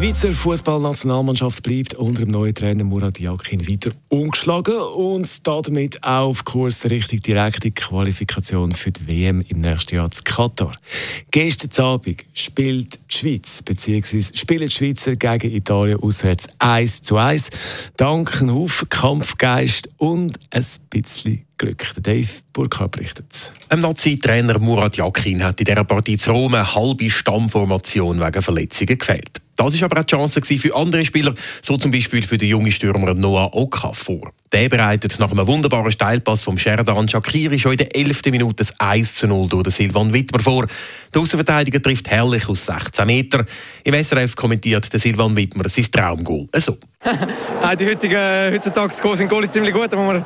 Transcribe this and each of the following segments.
Die Schweizer Fußballnationalmannschaft bleibt unter dem neuen Trainer Murat Yakin weiter ungeschlagen und damit auf Kurs Richtung direkte Qualifikation für die WM im nächsten Jahr zu Katar. Gestern Abend spielt die Schweiz bzw. spielen die Schweizer gegen Italien auswärts 1 zu 1. Dank einem Haufen Kampfgeist und ein bisschen Glück. Dave Burkhardt berichtet. Ein Nazi-Trainer Murat Yakin hat in dieser Partie zu Rom eine halbe Stammformation wegen Verletzungen gefehlt. Das war aber auch die Chance für andere Spieler, so zum Beispiel für den jungen Stürmer Noah Okafor. Der bereitet nach einem wunderbaren Steilpass vom Sheridan Shakiri schon in der 11. Minute das 1 zu 0 durch den Silvan Wittmer vor. Der Außenverteidiger trifft herrlich aus 16 Metern. Im SRF kommentiert der Silvan Wittmer sein Traumgoal so. die heutigen, heutzutage sind Goal ist ziemlich gut, da muss man,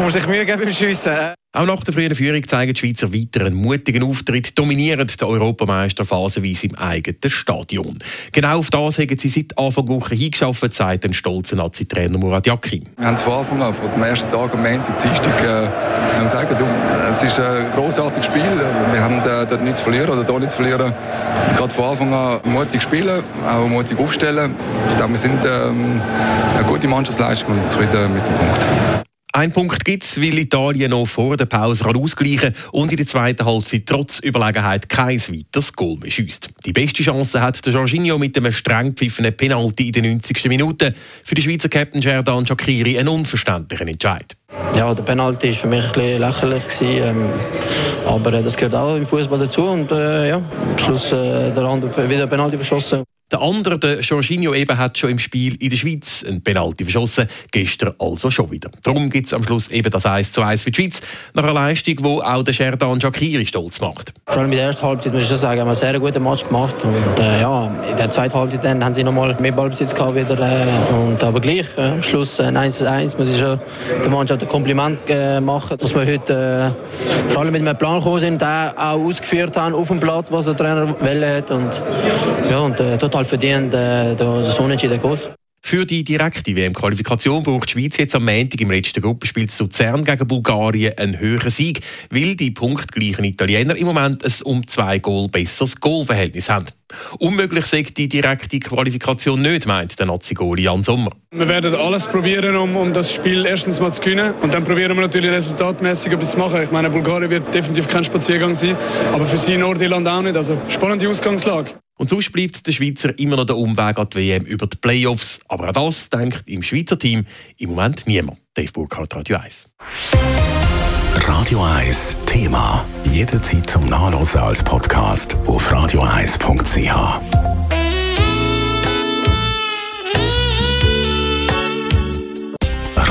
man sich Mühe geben beim Schiessen. Auch nach der frühen Führung zeigen die Schweizer weiter einen mutigen Auftritt, dominieren den Europameister phasenweise im eigenen Stadion. Genau auf das haben sie seit Anfang der Woche hingeschafft, sagt ein stolzer Nazi-Trainer Murat Yakin. Wir haben von Anfang an, von dem ersten Tag am Montag, Dienstag, äh, gesagt, es ist ein großartiges Spiel. Wir haben äh, dort nichts zu verlieren oder da nichts zu verlieren. Gerade von Anfang an mutig spielen, auch mutig aufstellen. Ich glaube, wir sind ähm, eine gute Mannschaftsleistung und zufrieden mit dem Punkt. Ein Punkt gibt es, weil Italien noch vor der Pause ausgleichen und in der zweiten Halbzeit trotz Überlegenheit kein weiteres Goal mehr schießt. Die beste Chance hat der Jorginho mit einem streng gepfiffenen Penalty in der 90. Minute. Für den Schweizer Captain Gerdan Shakiri ein unverständlicher Entscheid. Ja, der Penalty war für mich ein bisschen lächerlich. Ähm, aber äh, das gehört auch im Fußball dazu. Und äh, ja, am Schluss äh, der andere wieder Penalty verschossen. Der andere, der Jorginho, eben hat schon im Spiel in der Schweiz einen Penalty verschossen, gestern also schon wieder. Darum gibt es am Schluss eben das 1 zu 1 für die Schweiz, nach einer Leistung, die auch der Sherdan Shakiri stolz macht. Vor allem in der ersten Halbzeit, muss ich sagen, haben wir einen sehr guten Match gemacht. Und äh, ja, in der zweiten Halbzeit dann haben sie nochmal mehr Ballbesitz gehabt wieder. Äh, und, aber gleich, äh, am Schluss ein 1 zu 1, muss ich schon der Mannschaft ein Kompliment äh, machen, dass wir heute äh, vor allem mit einem Plan gekommen sind, den auch ausgeführt haben auf dem Platz, was der Trainer hat. Und, ja, und äh, total total verdient, äh, das Unentschieden geht. Für die direkte WM-Qualifikation braucht die Schweiz jetzt am Montag im letzten Gruppenspiel zu Luzern gegen Bulgarien einen höheren Sieg, weil die punktgleichen Italiener im Moment ein um zwei Goal besseres Goalverhältnis haben. Unmöglich sagt die direkte Qualifikation nicht, meint der Nazi-Goalie Jan Sommer. Wir werden alles probieren, um, um das Spiel erstens mal zu gewinnen. Und dann probieren wir natürlich resultatmäßig etwas zu machen. Ich meine, Bulgarien wird definitiv kein Spaziergang sein, aber für sie Nordirland auch nicht. Also spannende Ausgangslage. Und sonst bleibt der Schweizer immer noch der Umweg an die WM über die Playoffs. Aber an das denkt im Schweizer Team im Moment niemand. Dave Burkhardt, Radio 1. Radio 1 Thema. Jederzeit zum Nachlesen als Podcast auf radio1.ch.